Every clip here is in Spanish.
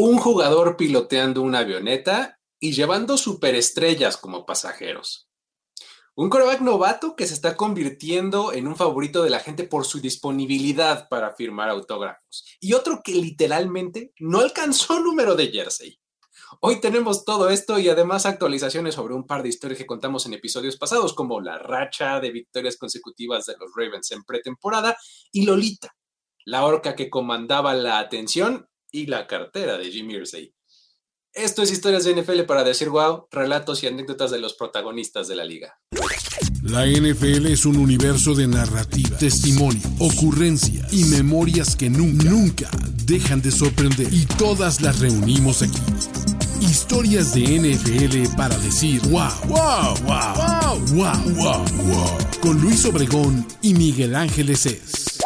un jugador piloteando una avioneta y llevando superestrellas como pasajeros. Un coreback novato que se está convirtiendo en un favorito de la gente por su disponibilidad para firmar autógrafos. Y otro que literalmente no alcanzó número de jersey. Hoy tenemos todo esto y además actualizaciones sobre un par de historias que contamos en episodios pasados, como la racha de victorias consecutivas de los Ravens en pretemporada y Lolita, la orca que comandaba la atención y la cartera de Jim Irsay. Esto es Historias de NFL para decir wow, relatos y anécdotas de los protagonistas de la liga. La NFL es un universo de narrativa, testimonio, ocurrencia y memorias que nunca, nunca dejan de sorprender. Y todas las reunimos aquí. Historias de NFL para decir wow, wow, wow, wow, wow, wow, wow. Con Luis Obregón y Miguel Ángeles es.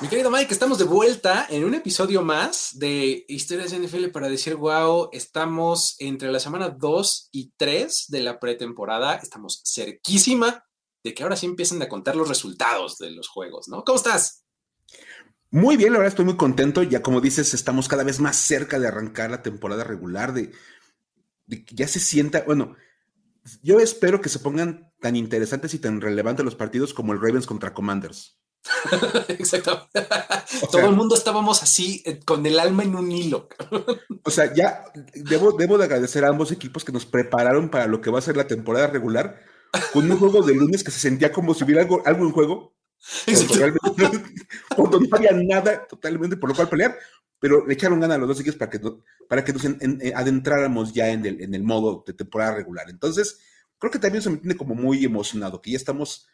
Mi querido Mike, estamos de vuelta en un episodio más de Historias de NFL para decir wow. Estamos entre la semana 2 y 3 de la pretemporada. Estamos cerquísima de que ahora sí empiecen a contar los resultados de los juegos, ¿no? ¿Cómo estás? Muy bien, la verdad estoy muy contento. Ya como dices, estamos cada vez más cerca de arrancar la temporada regular, de, de que ya se sienta, bueno, yo espero que se pongan tan interesantes y tan relevantes los partidos como el Ravens contra Commanders. Exacto. Todo el mundo estábamos así, eh, con el alma en un hilo. o sea, ya debo, debo de agradecer a ambos equipos que nos prepararon para lo que va a ser la temporada regular, con un juego de lunes que se sentía como si hubiera algo, algo en juego. Cuando, no había nada totalmente por lo cual pelear, pero le echaron ganas a los dos equipos para que, para que nos eh, adentráramos ya en el, en el modo de temporada regular. Entonces, creo que también se me tiene como muy emocionado, que ya estamos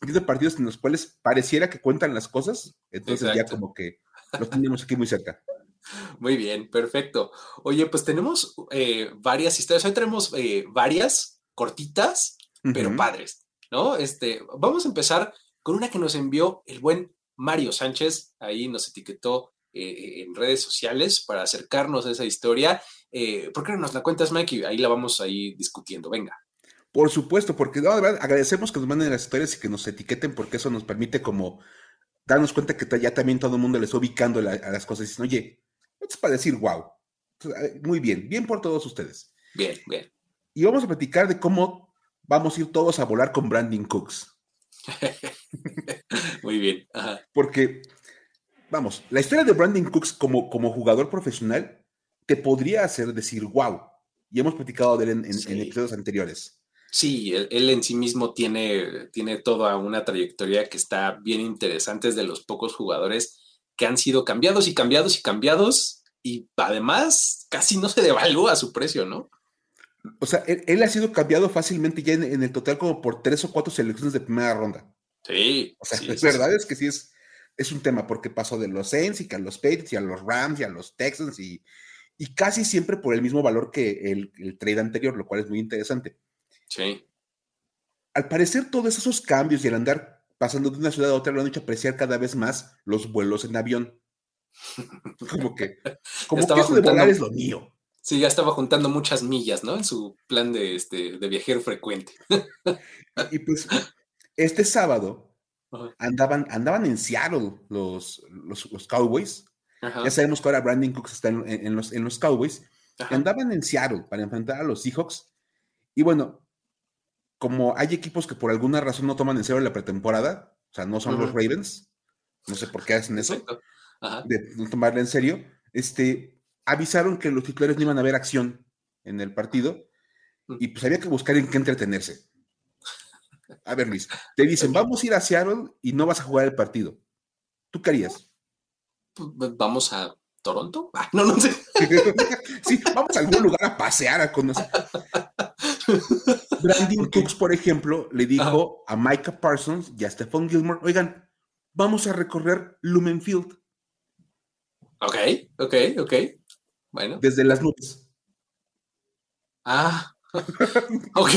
de partidos en los cuales pareciera que cuentan las cosas, entonces ya como que los tenemos aquí muy cerca. Muy bien, perfecto. Oye, pues tenemos eh, varias historias, hoy tenemos eh, varias cortitas, pero padres, ¿no? Este, vamos a empezar con una que nos envió el buen Mario Sánchez, ahí nos etiquetó eh, en redes sociales para acercarnos a esa historia. ¿Por qué no nos la cuentas, Mike? ahí la vamos a ir discutiendo. Venga. Por supuesto, porque de verdad agradecemos que nos manden las historias y que nos etiqueten, porque eso nos permite como darnos cuenta que ya también todo el mundo les está ubicando a las cosas y dicen, oye, esto es para decir wow. Muy bien, bien por todos ustedes. Bien, bien. Y vamos a platicar de cómo vamos a ir todos a volar con Brandon Cooks. Muy bien. Porque, vamos, la historia de Brandon Cooks como, como jugador profesional te podría hacer decir wow. Y hemos platicado de él en episodios anteriores. Sí, él, en sí mismo tiene, tiene toda una trayectoria que está bien interesante, es de los pocos jugadores que han sido cambiados y cambiados y cambiados y además casi no se devalúa su precio, ¿no? O sea, él, ha sido cambiado fácilmente ya en, el total como por tres o cuatro selecciones de primera ronda. Sí. O sea, es verdad es que sí es, es un tema porque pasó de los Saints y que a los Patriots y a los Rams y a los Texans y, y casi siempre por el mismo valor que el, el trade anterior, lo cual es muy interesante. Sí. Al parecer, todos esos cambios y el andar pasando de una ciudad a otra lo han hecho apreciar cada vez más los vuelos en avión. Como que, como que eso de volar es lo mío. Sí, ya estaba juntando muchas millas, ¿no? En su plan de, este, de viajero frecuente. y pues, este sábado andaban, andaban en Seattle los, los, Cowboys. Ya sabemos que ahora Brandon Cooks está en, los, en los Cowboys. Andaban en Seattle para enfrentar a los Seahawks. Y bueno, como hay equipos que por alguna razón no toman en serio la pretemporada, o sea, no son los Ravens, no sé por qué hacen eso, de no tomarla en serio, este, avisaron que los titulares no iban a ver acción en el partido y pues había que buscar en qué entretenerse. A ver, Luis, te dicen, vamos a ir a Seattle y no vas a jugar el partido. ¿Tú qué harías? Pues, vamos a Toronto. Ah, no, no sé. sí, vamos a algún lugar a pasear, a conocer. Brandon Cooks, por ejemplo, le dijo a Micah Parsons y a Stephon Gilmore, oigan, vamos a recorrer Lumenfield. Ok, ok, ok. Bueno. Desde las nubes. Ah, ok.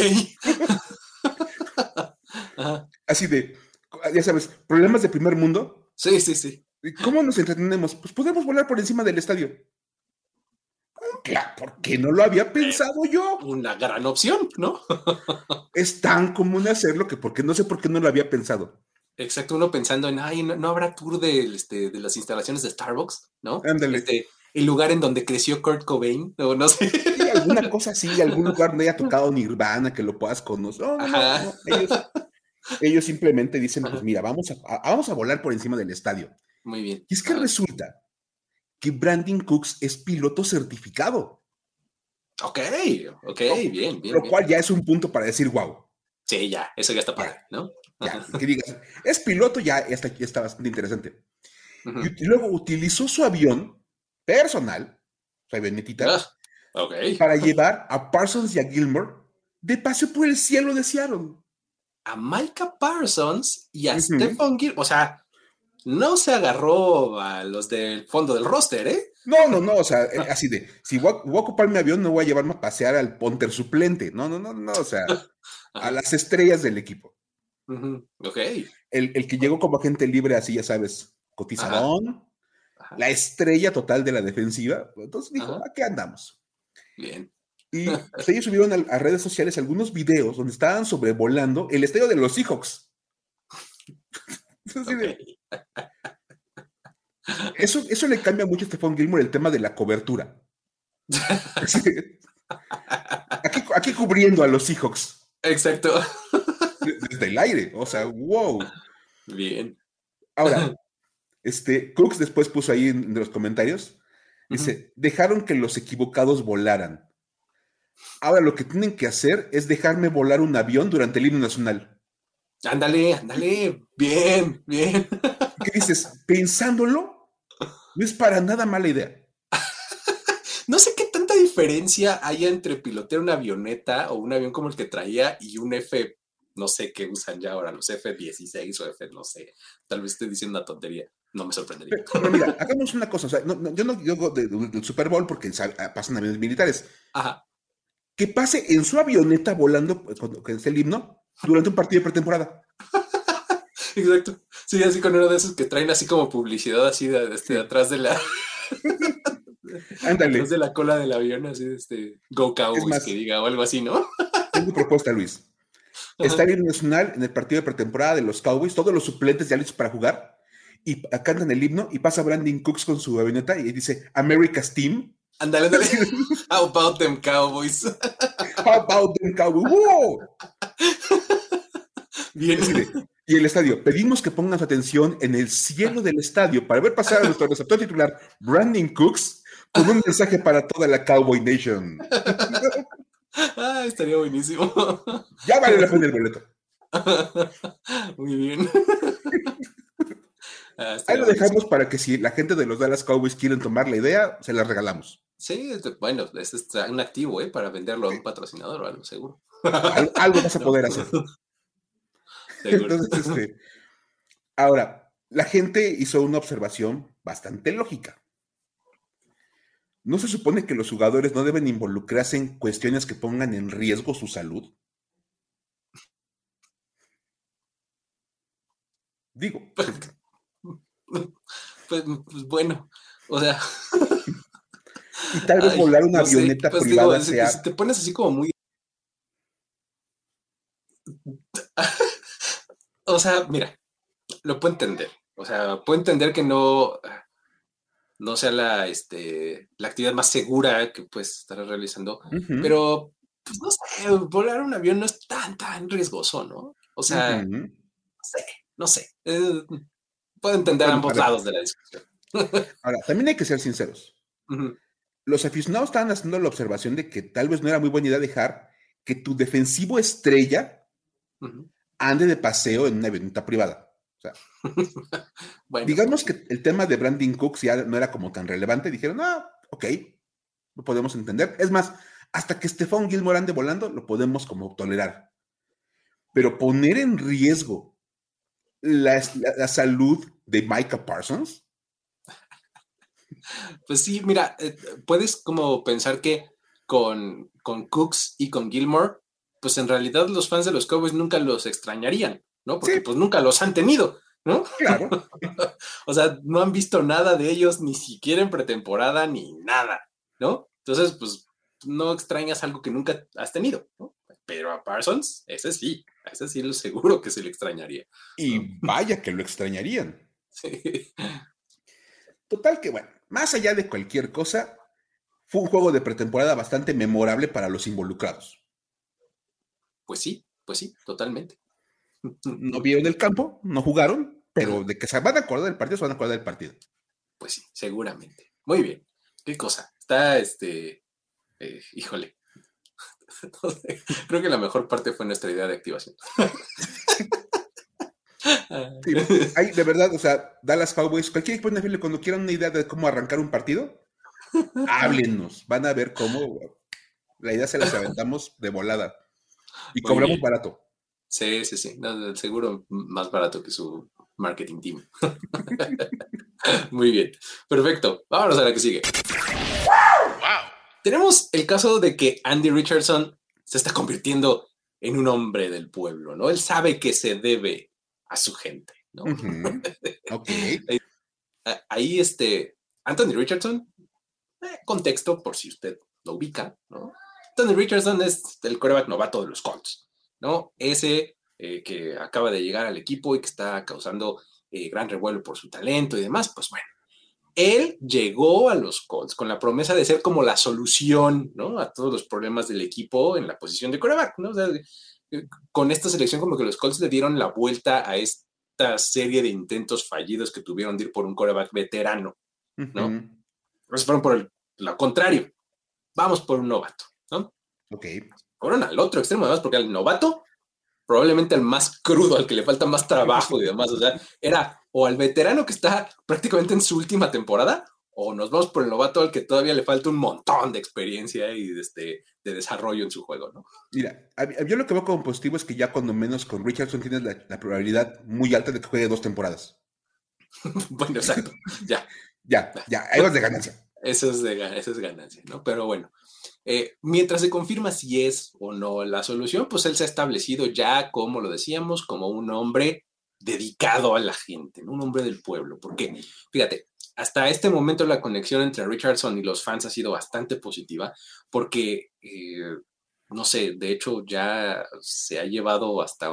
Así de, ya sabes, problemas de primer mundo. Sí, sí, sí. ¿Cómo nos entretenemos? Pues podemos volar por encima del estadio. ¿Por qué no lo había pensado yo? Una gran opción, ¿no? es tan común hacerlo que porque no sé por qué no lo había pensado. Exacto, uno pensando en, ay, no, habrá tour de, este, de las instalaciones de Starbucks, ¿no? Ándale. Este, el lugar en donde creció Kurt Cobain, o no sé. alguna cosa así, algún lugar donde haya tocado Nirvana, que lo puedas conocer. ellos, simplemente dicen, pues mira, vamos a, vamos a volar por encima del estadio. Muy bien. Y es que resulta que Brandon Cooks es piloto certificado. Ok, ok, bien, bien. Lo cual ya es un punto para decir, wow. Sí, ya, eso ya está padre, ¿no? Ya, que digas, es piloto, ya está, está bastante interesante. y, luego utilizó su avión personal, su avionetita, ah, para llevar a Parsons y a Gilmore de paseo por el cielo de Seattle. A Micah Parsons y a Stephen Gilmore, o sea, no se agarró a los del fondo del roster, ¿eh? No, no, no, o sea, eh, así de, si voy a, ocupar mi avión, no voy a llevarme a pasear al ponter suplente. No, no, no, no, o sea, a las estrellas del equipo. Ok. El, que llegó como agente libre, así ya sabes, cotizadón, la estrella total de la defensiva. Entonces dijo, ¿a qué andamos? Bien. Y pues, ellos subieron a, redes sociales algunos videos donde estaban sobrevolando el estadio de los Seahawks. Eso, eso le cambia mucho a Stephon Gilmore el tema de la cobertura. aquí, cubriendo a los Seahawks. Exacto. Desde el aire. O sea, wow. Bien. Ahora, este, Cooks después puso ahí en, los comentarios. Dice: dejaron que los equivocados volaran. Ahora lo que tienen que hacer es dejarme volar un avión durante el himno nacional. Ándale, ándale. Bien, bien. ¿Qué dices? Pensándolo, no es para nada mala idea. no sé qué tanta diferencia hay entre pilotear una avioneta o un avión como el que traía y un F, no sé qué usan ya ahora, los F-16 o F, no sé. Tal vez estoy diciendo una tontería. No me sorprendería. Pero, mira, hagamos una cosa. yo no digo del Super Bowl porque pasan aviones militares. Ajá. Que pase en su avioneta volando, con es el himno, durante un partido de pretemporada. Exacto. Sí, así con uno de esos que traen así como publicidad así de, este, atrás de la. Ándale. de la cola del avión, así de este Go Cowboys que diga o algo así, ¿no? Tengo propuesta, Luis. Está bien nacional en el partido de pretemporada de los Cowboys, todos los suplentes ya listos para jugar, y cantan el himno, y pasa Brandon Cooks con su avioneta y dice America's Team. Ándale. How about them Cowboys? How about them Cowboys? ¡Wow! Bien. Y el estadio, pedimos que pongan su atención en el cielo del estadio para ver pasar a nuestro receptor titular, Brandon Cooks, con un mensaje para toda la Cowboy Nation. Ah, estaría buenísimo. Ya vale la pena el boleto. Muy bien. Ah, Ahí lo dejamos para que si la gente de los Dallas Cowboys quieren tomar la idea, se la regalamos. Sí, bueno, es un activo, ¿eh? Para venderlo a un patrocinador o algo, seguro. algo vas a poder hacer. Entonces, este, ahora, la gente hizo una observación bastante lógica. ¿No se supone que los jugadores no deben involucrarse en cuestiones que pongan en riesgo su salud? Digo. Pues, pues, bueno, o sea. Y tal vez volar una avioneta pues privada sea. Si te pones así como muy o sea, mira, lo puedo entender. O sea, puedo entender que no, no sea la, este, la actividad más segura que puedes estar realizando, pero, pues no sé, volar un avión no es tan, tan riesgoso, ¿no? O sea, no sé, no sé. Eh, puedo entender ambos lados de la discusión. Ahora, también hay que ser sinceros. Los aficionados estaban haciendo la observación de que tal vez no era muy buena idea dejar que tu defensivo estrella ande de paseo en una avioneta privada. O sea, digamos que el tema de Brandon Cooks ya no era como tan relevante. Dijeron, ah, ok, lo podemos entender. Es más, hasta que Stephon Gilmore ande volando, lo podemos como tolerar. Pero poner en riesgo la, salud de Micah Parsons. Pues sí, mira, eh, puedes como pensar que con, con Cooks y con Gilmore pues en realidad los fans de los Cowboys nunca los extrañarían, ¿no? Porque pues nunca los han tenido, ¿no? Claro. o sea, no han visto nada de ellos, ni siquiera en pretemporada, ni nada, ¿no? Entonces, pues no extrañas algo que nunca has tenido, ¿no? Pero a Parsons, ese sí, ese sí lo seguro que se le extrañaría. Y vaya que lo extrañarían. Sí. Total que, bueno, más allá de cualquier cosa, fue un juego de pretemporada bastante memorable para los involucrados. Pues sí, pues sí, totalmente. No vieron el campo, no jugaron, pero de que se van a acordar del partido, se van a acordar del partido. Pues sí, seguramente. Muy bien. ¿Qué cosa? Está este. Eh, híjole. Creo que la mejor parte fue nuestra idea de activación. de verdad, o sea, Dallas Cowboys, cualquier equipo NFL, cuando quieran una idea de cómo arrancar un partido, háblenos. Van a ver cómo la idea se las aventamos de volada. Y cobramos barato. Sí, sí, sí. seguro más barato que su marketing team. Muy bien. Perfecto. Vámonos a la que sigue. Tenemos el caso de que Andy Richardson se está convirtiendo en un hombre del pueblo, ¿no? Él sabe que se debe a su gente, ¿no? Ok. Ahí, este, Anthony Richardson, eh, contexto por si usted lo ubica, ¿no? Anthony Richardson es el coreback novato de los Colts, ¿no? Ese eh, que acaba de llegar al equipo y que está causando eh, gran revuelo por su talento y demás, pues bueno, él llegó a los Colts con la promesa de ser como la solución, ¿no? A todos los problemas del equipo en la posición de coreback, ¿no? O sea, con esta selección como que los Colts le dieron la vuelta a esta serie de intentos fallidos que tuvieron de ir por un coreback veterano, ¿no? Entonces fueron por lo contrario. Vamos por un novato, ¿no? Ok. Fueron al otro extremo, además, porque al novato probablemente al más crudo, al que le falta más trabajo y demás. O sea, era o al veterano que está prácticamente en su última temporada, o nos vamos por el novato al que todavía le falta un montón de experiencia y de, este, de desarrollo en su juego, ¿no? Mira, yo lo que veo como positivo es que ya cuando menos con Richardson tienes la, probabilidad muy alta de que juegue dos temporadas. bueno, exacto, ya. ya, ya, ahí vas de ganancia. Eso es, de, eso es ganancia, ¿no? Pero bueno, eh, mientras se confirma si es o no la solución, pues él se ha establecido ya, como lo decíamos, como un hombre dedicado a la gente, un hombre del pueblo. Porque, fíjate, hasta este momento la conexión entre Richardson y los fans ha sido bastante positiva, porque, eh, no sé, de hecho ya se ha llevado hasta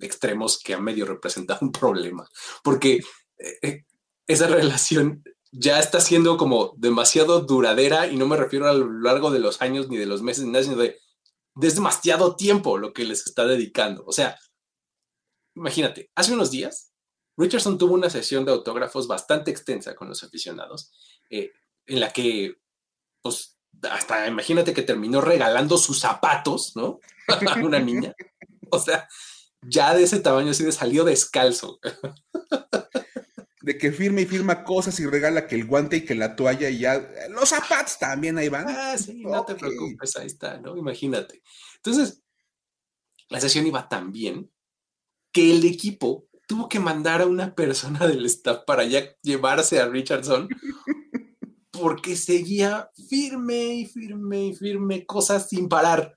extremos que han medio representado un problema, porque eh, esa relación ya está siendo como demasiado duradera y no me refiero a lo largo de los años ni de los meses, ni sino de, de demasiado tiempo lo que les está dedicando. O sea, imagínate, hace unos días, Richardson tuvo una sesión de autógrafos bastante extensa con los aficionados, eh, en la que, pues, hasta imagínate que terminó regalando sus zapatos, ¿no? A una niña. O sea, ya de ese tamaño así de salió descalzo de que firma y firma cosas y regala que el guante y que la toalla y ya. Los zapatos también ahí van. Ah, sí, no te preocupes, ahí está, ¿no? Imagínate. Entonces, la sesión iba tan bien que el equipo tuvo que mandar a una persona del staff para ya llevarse a Richardson porque seguía firme y firme y firme cosas sin parar,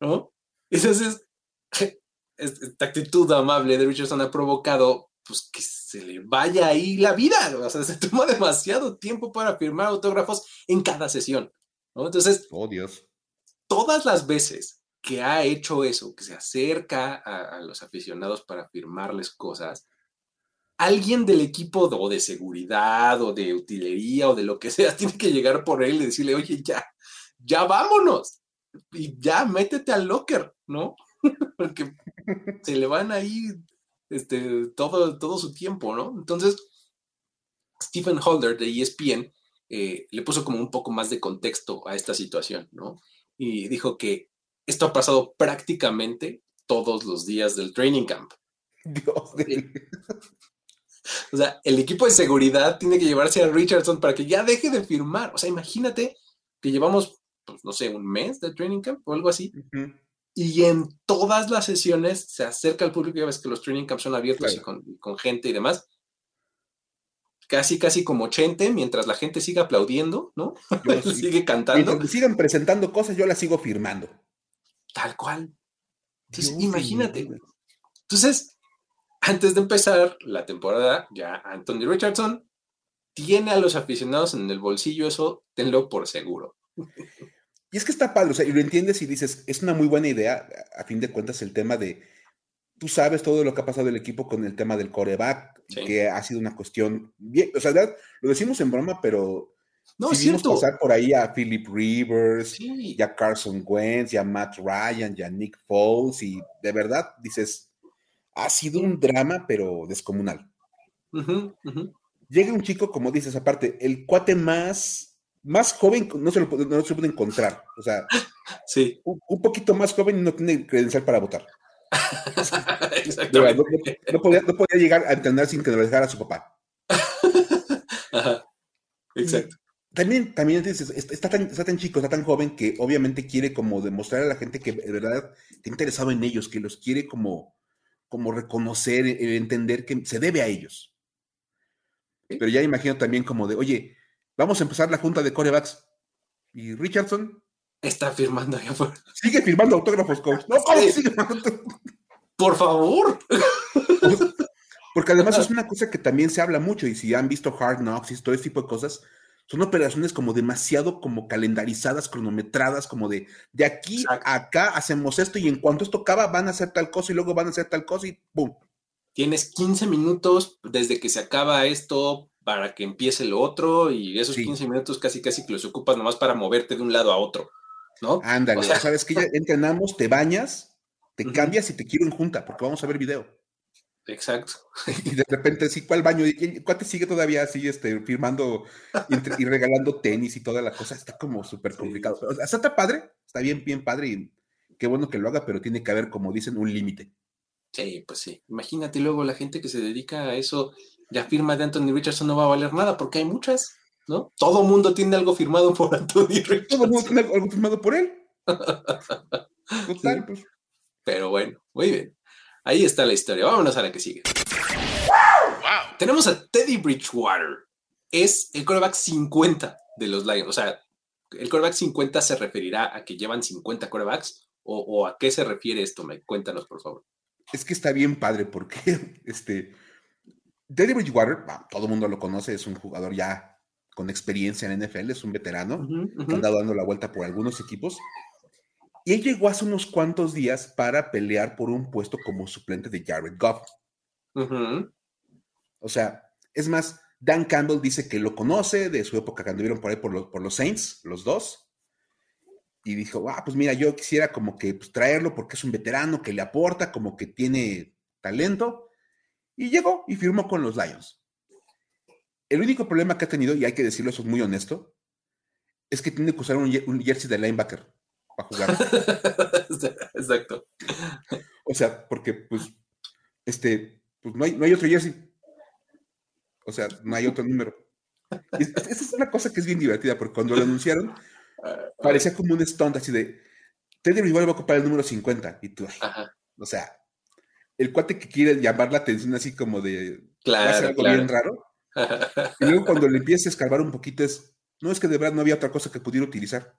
¿no? Entonces, esta actitud amable de Richardson ha provocado pues que se le vaya ahí la vida, o sea, se toma demasiado tiempo para firmar autógrafos en cada sesión, ¿no? Entonces, oh Dios. Todas las veces que ha hecho eso, que se acerca a, los aficionados para firmarles cosas, alguien del equipo o de seguridad o de utilería o de lo que sea tiene que llegar por él y decirle, oye, ya, ya vámonos y ya métete al locker, ¿no? Porque se le van ahí este, todo, todo su tiempo, ¿no? Entonces, Stephen Holder de ESPN eh, le puso como un poco más de contexto a esta situación, ¿no? Y dijo que esto ha pasado prácticamente todos los días del training camp. Dios O sea, el equipo de seguridad tiene que llevarse a Richardson para que ya deje de firmar. O sea, imagínate que llevamos, pues, no sé, un mes de training camp o algo así y en todas las sesiones se acerca al público, ya ves que los training camps son abiertos y con, gente y demás. Casi, casi como 80, mientras la gente siga aplaudiendo, ¿no? sigue cantando. Mientras sigan presentando cosas, yo las sigo firmando. Tal cual. Entonces, imagínate. Entonces, antes de empezar la temporada, ya Anthony Richardson tiene a los aficionados en el bolsillo, eso tenlo por seguro. Y es que está padre, o sea, y lo entiendes y dices, es una muy buena idea, a fin de cuentas, el tema de tú sabes todo lo que ha pasado el equipo con el tema del coreback, que ha sido una cuestión bien, o sea, lo decimos en broma, pero no, si vimos pasar por ahí a Philip Rivers, y a Carson Wentz, y a Matt Ryan, y a Nick Foles, y de verdad dices, ha sido un drama, pero descomunal. Llega un chico, como dices, aparte, el cuate más, más joven no se, lo, no se puede encontrar. O sea, sí. un, poquito más joven y no tiene credencial para votar. no, podía, llegar a entender sin que lo dejara su papá. Exacto. También, también está, tan, está tan chico, está tan joven que obviamente quiere como demostrar a la gente que de verdad está interesado en ellos, que los quiere como, como reconocer, e, entender que se debe a ellos. Pero ya imagino también como de, oye, vamos a empezar la junta de corebacks. ¿Y Richardson? Está firmando allá afuera. Sigue firmando autógrafos, coach. No, ¿cómo sigue Por favor. Porque además es una cosa que también se habla mucho, y si han visto Hard Knocks y todo ese tipo de cosas, son operaciones como demasiado como calendarizadas, cronometradas, como de de aquí a acá hacemos esto y en cuanto esto acaba van a hacer tal cosa y luego van a hacer tal cosa y ¡pum! Tienes 15 minutos desde que se acaba esto para que empiece lo otro y esos 15 minutos casi casi que los ocupas nomás para moverte de un lado a otro, ¿no? Ándale, sabes que ya entrenamos, te bañas, te cambias y te quiero en junta porque vamos a ver video. Exacto. Y de repente, sí, ¿cuál baño? ¿Cuál te sigue todavía así, este, firmando y, regalando tenis y toda la cosa? Está como súper complicado. O sea, está padre, está bien, bien padre y qué bueno que lo haga, pero tiene que haber, como dicen, un límite. Sí, pues sí. Imagínate luego la gente que se dedica a eso, ya firma de Anthony Richardson no va a valer nada porque hay muchas, ¿no? Todo mundo tiene algo firmado por Anthony Richardson. Todo mundo tiene algo firmado por él. Total, pues. Pero bueno, muy bien. Ahí está la historia. Vámonos a la que sigue. Tenemos a Teddy Bridgewater. Es el quarterback 50 de los Lions. O sea, ¿el quarterback 50 se referirá a que llevan 50 quarterbacks? ¿O, a qué se refiere esto? Me, cuéntanos, por favor. Es que está bien padre porque este, Teddy Bridgewater, todo el mundo lo conoce, es un jugador ya con experiencia en NFL, es un veterano, que ha dando la vuelta por algunos equipos. Y él llegó hace unos cuantos días para pelear por un puesto como suplente de Jared Goff. O sea, es más, Dan Campbell dice que lo conoce de su época cuando vieron por ahí por los, por los Saints, los dos. Y dijo, ah, pues mira, yo quisiera como que pues, traerlo porque es un veterano que le aporta, como que tiene talento. Y llegó y firmó con los Lions. El único problema que ha tenido, y hay que decirlo, eso es muy honesto, es que tiene que usar un jersey de linebacker para jugar. Exacto. O sea, porque pues, este, pues no hay, no hay otro jersey. O sea, no hay otro número. Esa es una cosa que es bien divertida, porque cuando lo anunciaron, parecía como un stunt así de, Teddy igual va a ocupar el número 50. Y tú, o sea, el cuate que quiere llamar la atención así como de, claro, algo bien raro. Y luego cuando le empieza a escarbar un poquito es, no es que de verdad no había otra cosa que pudiera utilizar.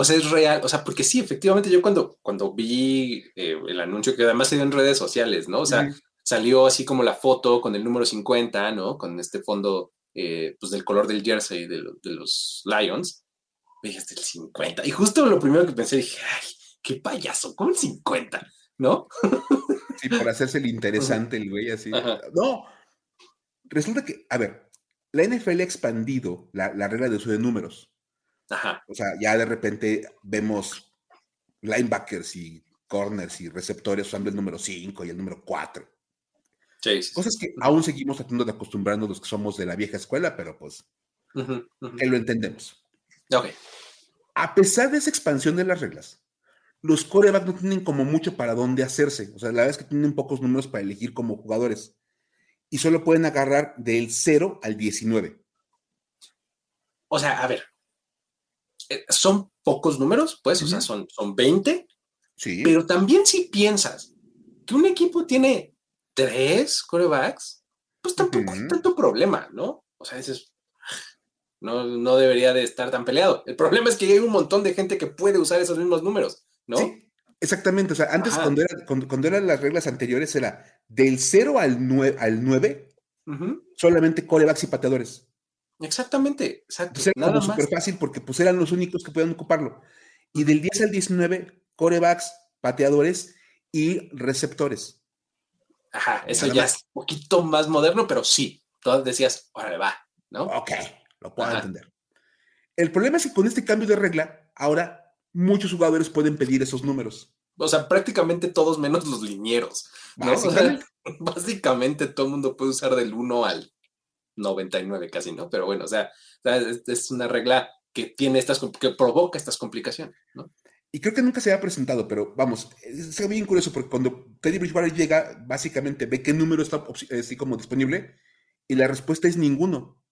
O sea, es real, o sea, porque sí, efectivamente yo cuando, cuando vi eh, el anuncio que además se dio en redes sociales, ¿no? O sea, salió así como la foto con el número 50, ¿no? Con este fondo, eh, pues del color del jersey de, los Lions. Dije, el 50. Y justo lo primero que pensé, dije, ay, qué payaso, ¿cómo el 50? ¿No? Sí, por hacerse el interesante el güey así. No, resulta que, a ver, la NFL ha expandido la, la regla de uso de números. O sea, ya de repente vemos linebackers y corners y receptores usando el número 5 y el número 4. Cosas que aún seguimos tratando de acostumbrarnos los que somos de la vieja escuela, pero pues que lo entendemos. A pesar de esa expansión de las reglas, los corebacks no tienen como mucho para dónde hacerse. O sea, la verdad es que tienen pocos números para elegir como jugadores. Y solo pueden agarrar del 0 al 19. O sea, a ver, son pocos números, pues, o sea, son, son 20. Sí. Pero también si piensas que un equipo tiene tres corebacks, pues tampoco hay tanto problema, ¿no? O sea, es, no, no debería de estar tan peleado. El problema es que hay un montón de gente que puede usar esos mismos números, ¿no? Sí, exactamente. O sea, antes cuando, era, cuando, eran las reglas anteriores era del 0 al 9, al 9 solamente corebacks y pateadores. Exactamente, exacto. era súper fácil porque pues eran los únicos que podían ocuparlo. Y del 10 al 19, corebacks, pateadores y receptores. Ajá, eso ya es un poquito más moderno, pero sí, todas decías, órale, va, ¿no? Ok, lo puedo entender. El problema es que con este cambio de regla, ahora muchos jugadores pueden pedir esos números. O sea, prácticamente todos menos los linieros. Básicamente. básicamente todo el mundo puede usar del 1 al 99 casi, ¿no? Pero bueno, o sea, es, una regla que tiene estas, que provoca estas complicaciones, ¿no? Y creo que nunca se había presentado, pero vamos, es bien curioso porque cuando Teddy Bridgewater llega, básicamente ve qué número está así como disponible y la respuesta es ninguno.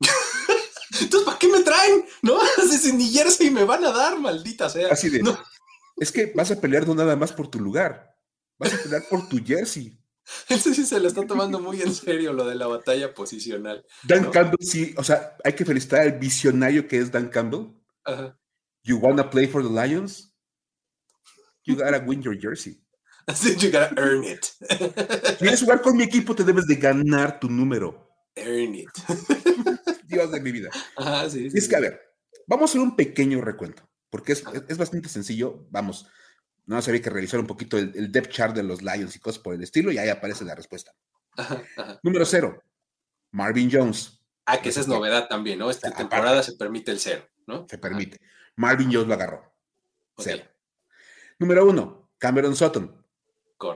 Entonces, ¿para qué me traen? ¿No? Si ni jersey me van a dar, maldita sea. Así de. Es que vas a pelear no nada más por tu lugar, vas a pelear por tu jersey. Ese sí se lo está tomando muy en serio lo de la batalla posicional. Dan Campbell, sí, o sea, hay que felicitar al visionario que es Dan Campbell. Ajá. You wanna play for the Lions? You gotta win your jersey. you gotta earn it. ¿Quieres jugar con mi equipo? Te debes de ganar tu número. Earn it. Dios de mi vida. Ajá, sí, es que, a ver, vamos a hacer un pequeño recuento, porque es, es bastante sencillo. Vamos, no había que revisar un poquito el, depth chart de los Lions y cosas por el estilo, y ahí aparece la respuesta. Número cero, Marvin Jones. Ah, que esa es novedad también, ¿no? Esta temporada se permite el cero, ¿no? Se permite. Marvin Jones lo agarró. Cero. Número uno, Cameron Sutton.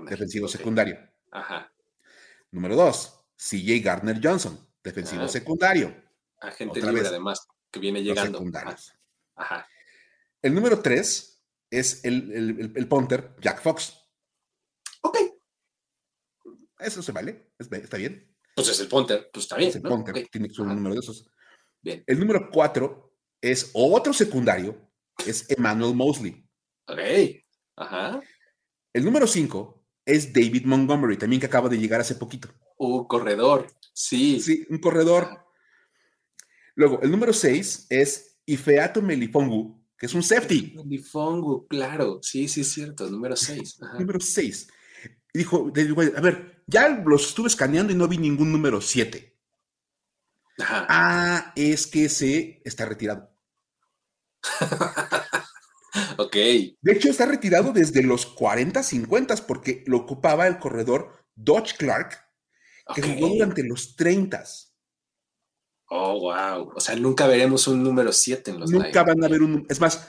Defensivo secundario. Ajá. Número dos, CJ Gardner Johnson. Defensivo secundario. Agente libre, además, que viene llegando. Ajá. El número tres es el, el, el, punter Jack Fox. Ok. Eso se vale. Está bien. Pues es el punter. Pues está bien. Es el punter. Tiene que ser un número de esos. Bien. El número cuatro es otro secundario, es Emmanuel Mosley. Ok, ajá. El número 5 es David Montgomery, también que acaba de llegar hace poquito. Un corredor, sí. Sí, un corredor. Luego, el número 6 es Ifeato Melifongu, que es un safety. Melifongu, claro, sí, sí, es cierto, número 6. Número 6. Y dijo, a ver, ya los estuve escaneando y no vi ningún número 7. Ah, es que se está retirado. ok. De hecho, está retirado desde los 40, 50 porque lo ocupaba el corredor Dodge Clark, que jugó durante los 30. Oh, wow. O sea, nunca veremos un número 7 en los Nunca van a ver un. Es más,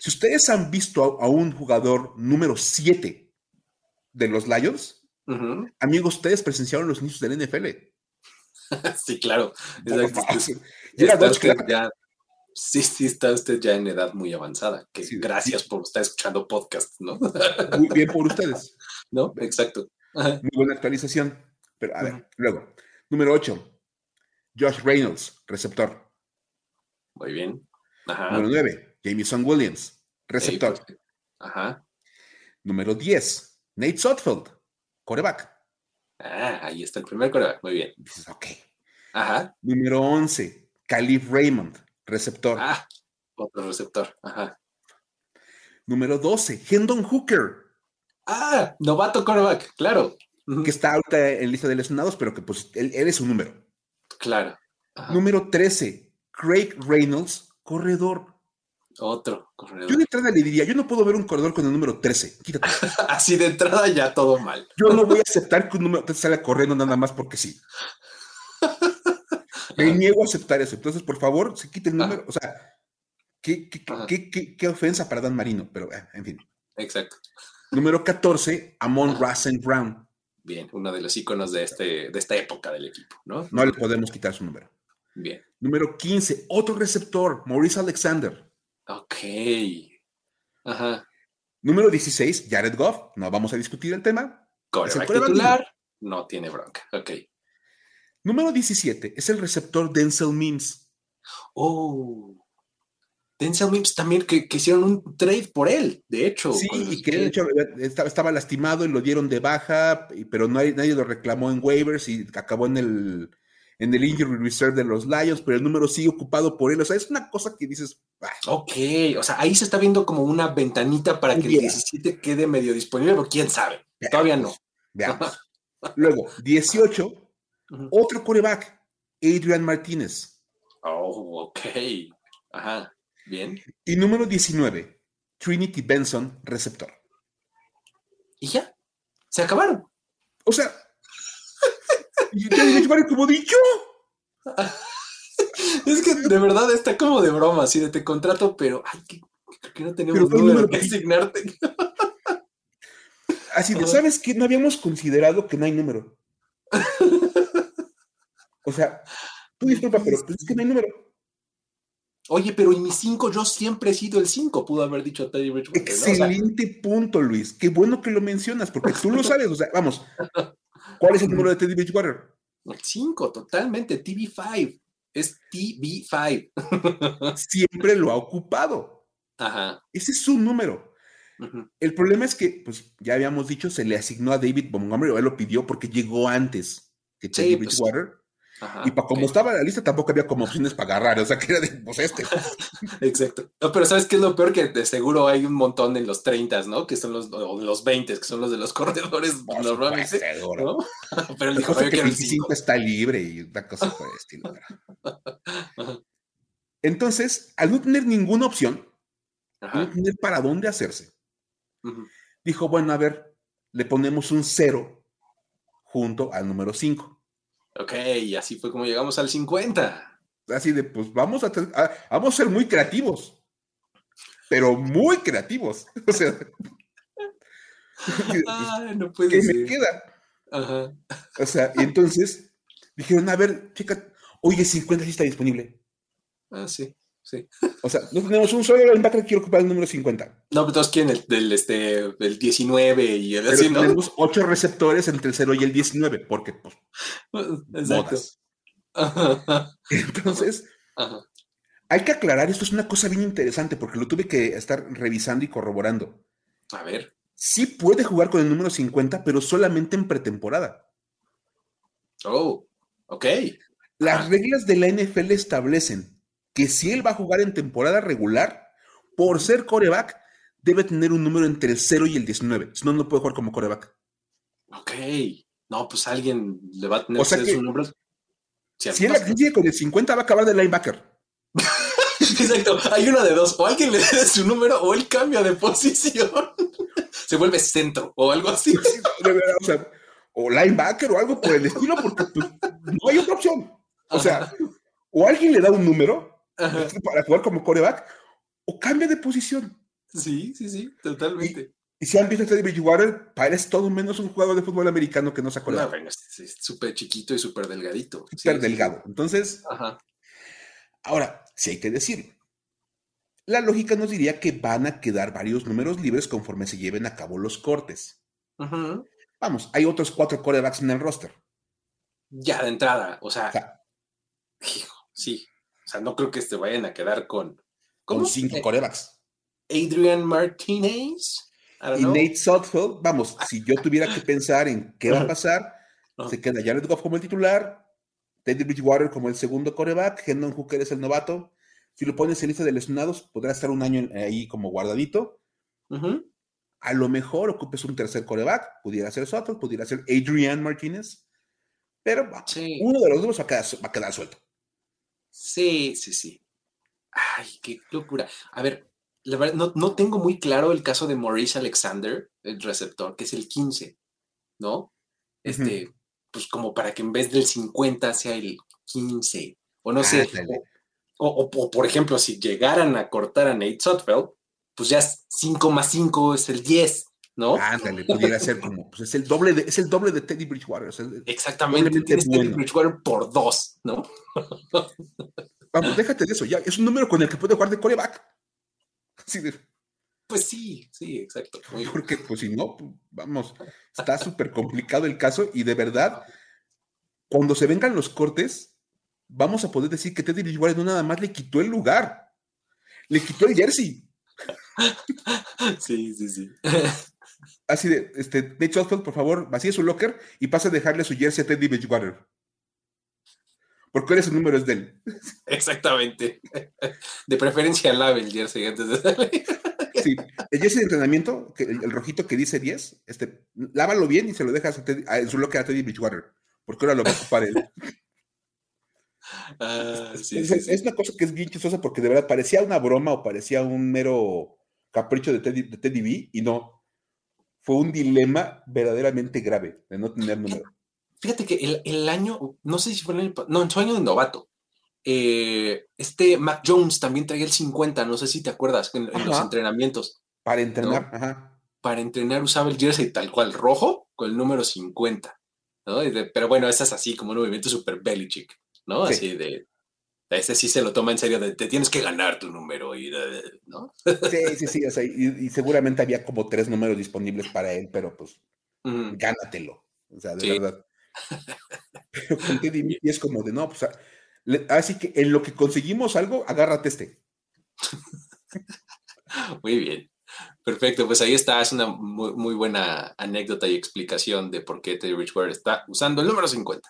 si ustedes han visto a, un jugador número 7 de los Lions, amigos, ustedes presenciaron los inicios del NFL. sí, claro. Exacto. Sí, sí, está usted ya en edad muy avanzada. Que gracias por estar escuchando podcast, ¿no? Muy bien por ustedes. ¿No? Exacto. Muy buena actualización. Pero a ver, luego. Número 8. Josh Reynolds, receptor. Muy bien. Ajá. Número 9. Jameson Williams, receptor. Ajá. Número 10. Nate Sotfeld, coreback. Ah, ahí está el primer coreback. Muy bien. Dices, ok. Ajá. Número 11. Calif Raymond, Receptor. Ah, otro receptor. Ajá. Número 12, Hendon Hooker. Ah, novato cornerback, claro. Que está ahorita en lista de lesionados, pero que pues él, es un número. Claro. Número 13, Craig Reynolds, corredor. Otro corredor. Yo de entrada le diría, yo no puedo ver un corredor con el número 13. Quítate. Así de entrada ya todo mal. Yo no voy a aceptar que un número te salga corriendo nada más porque sí. Me niego a aceptar eso. Entonces, por favor, se quite el número. O sea, qué, qué, ofensa para Dan Marino, pero eh, en fin. Exacto. Número 14, Amon Rasen Brown. Bien, uno de los iconos de, este, de esta época del equipo, ¿no? No le podemos quitar su número. Bien. Número 15, otro receptor, Maurice Alexander. Ok. Ajá. Número 16, Jared Goff. No vamos a discutir el tema. el titular, no tiene bronca. Ok. Número 17 es el receptor Denzel Mims. Oh. Denzel Mims también que, hicieron un trade por él, de hecho. Sí, y que de hecho estaba, lastimado y lo dieron de baja, pero no hay, nadie lo reclamó en waivers y acabó en el, en el injury reserve de los Lions, pero el número sigue ocupado por él. O sea, es una cosa que dices. Ah". Ok, o sea, ahí se está viendo como una ventanita para que el 17 quede medio disponible, pero quién sabe. Todavía no. Veamos. Luego, 18 otro coreback, Adrian Martínez. Oh, ok. Ajá, bien. Y número 19, Trinity Benson, receptor. Y ya, se acabaron. O sea, Teddy Bridgewater como dicho. Es que de verdad está como de broma, así de te contrato, pero ay, que, que no tenemos número que asignarte. Así de, ¿sabes qué? No habíamos considerado que no hay número. O sea, tú disculpa, pero pues, es que no hay número. Oye, pero en mi 5 yo siempre he sido el 5, pudo haber dicho Teddy Bridgewater. Excelente punto, Luis. Qué bueno que lo mencionas, porque tú lo sabes. O sea, vamos, ¿cuál es el número de Teddy Bridgewater? El 5, totalmente, TV5. Es TV5. siempre lo ha ocupado. Ajá. Ese es su número. El problema es que, pues ya habíamos dicho, se le asignó a David Montgomery, o él lo pidió porque llegó antes que Teddy pues, Y para como estaba la lista, tampoco había como opciones para agarrar, o sea, que era de, pues este. Exacto. No, pero ¿sabes qué es lo peor? Que de seguro hay un montón en los 30, ¿no? Que son los, o los 20, que son los de los corredores normalmente. ¿no? pero el dijo que el 25 está libre y una cosa por el estilo. Entonces, al no tener ninguna opción, no tener para dónde hacerse, dijo, bueno, a ver, le ponemos un cero junto al número 5. Ok, y así fue como llegamos al 50. Así de, pues vamos a, vamos a ser muy creativos, pero muy creativos. O sea, no puede ¿qué me queda? Ajá. O sea, y entonces dijeron, a ver, chica, oye, 50 sí está disponible. Ah, sí. Sí. O sea, no tenemos un solo linebacker que quiere ocupar el número 50. No, pero todos quieren el, del, este, el 19 y el así, ¿no? Tenemos 8 receptores entre el 0 y el 19, porque, pues, Exacto. Entonces, hay que aclarar, esto es una cosa bien interesante, porque lo tuve que estar revisando y corroborando. A ver. Sí puede jugar con el número 50, pero solamente en pretemporada. Oh, ok. Las reglas de la NFL establecen que si él va a jugar en temporada regular, por ser coreback, debe tener un número entre el 0 y el 19. Si no, no puede jugar como coreback. Ok. No, pues alguien le va a tener o sea que, su número. Si, él sigue con el 50, va a acabar de linebacker. Exacto. Hay uno de dos. O alguien le da su número o él cambia de posición. Se vuelve centro o algo así. o, sea, o linebacker o algo por el estilo, porque pues, no hay otra opción. O sea, o alguien le da un número para jugar como coreback, o cambia de posición. Sí, sí, sí, totalmente. Y, si han visto a Teddy Bridgewater, parece todo menos un jugador de fútbol americano que no se acuerda. No, bueno, es súper chiquito y súper delgadito. Súper delgado. Entonces, ahora, sí hay que decirlo. La lógica nos diría que van a quedar varios números libres conforme se lleven a cabo los cortes. Vamos, hay otros cuatro corebacks en el roster. Ya de entrada, o sea, sí, o sea, no creo que se vayan a quedar con. Con cinco corebacks. Adrian Martinez. Y Nate Sutfield, vamos, si yo tuviera que pensar en qué va a pasar, se queda Jared Goff como el titular, Teddy Bridgewater como el segundo coreback, Hendon Hooker es el novato. Si lo pones en lista de lesionados, podrá estar un año ahí como guardadito. A lo mejor ocupes un tercer coreback, pudiera ser Sutfield, pudiera ser Adrian Martinez, pero uno de los dos va a quedar suelto. Sí, sí, sí. Ay, qué locura. A ver, la verdad, no, no, tengo muy claro el caso de Maurice Alexander, el receptor, que es el 15, ¿no? Este, pues como para que en vez del 50 sea el 15, o no sé. O, o, por ejemplo, si llegaran a cortar a Nate Sotfeld, pues ya 5 más 5 es el 10, ¿no? Ándale, pudiera ser como, pues es el doble de, es el doble de Teddy Bridgewater. Exactamente, tienes Teddy Bridgewater por dos, ¿no? Vamos, déjate de eso, ya, es un número con el que puede jugar de coreback. Pues sí, sí, exacto. Porque, pues si no, vamos, está súper complicado el caso y de verdad, cuando se vengan los cortes, vamos a poder decir que Teddy Bridgewater no nada más le quitó el lugar, le quitó el jersey. Sí, sí, sí. Así de, este, de hecho, por favor, vacíe su locker y pase a dejarle su jersey a Teddy Bridgewater. Porque ese número es de él. Exactamente. De preferencia lave el jersey antes de salir. Sí, el jersey de entrenamiento, el, rojito que dice 10, este, lávalo bien y se lo dejas en su locker a Teddy Bridgewater. Porque ahora lo va a ocupar él. Ah, es, es, una cosa que es bien chistosa porque de verdad parecía una broma o parecía un mero capricho de Teddy, de Teddy B y no fue un dilema verdaderamente grave de no tener número. Fíjate que el, año, no sé si fue el año, no, en su año de novato, eh, este Mac Jones también traía el 50, no sé si te acuerdas, en, los entrenamientos. Para entrenar, ajá. Para entrenar usaba el jersey tal cual rojo con el número 50. ¿no? pero bueno, esa es así, como un movimiento super Belichick, ¿no? Así de, ese sí se lo toma en serio, de te tienes que ganar tu número, y, ¿no? Sí, sí, sí, o sea, y, seguramente había como tres números disponibles para él, pero pues gánatelo, o sea, de verdad. Pero con Teddy es como de, no, pues, así que en lo que conseguimos algo, agárrate este. Muy bien. Perfecto, pues ahí está, es una muy, buena anécdota y explicación de por qué Teddy Bridgewater está usando el número 50.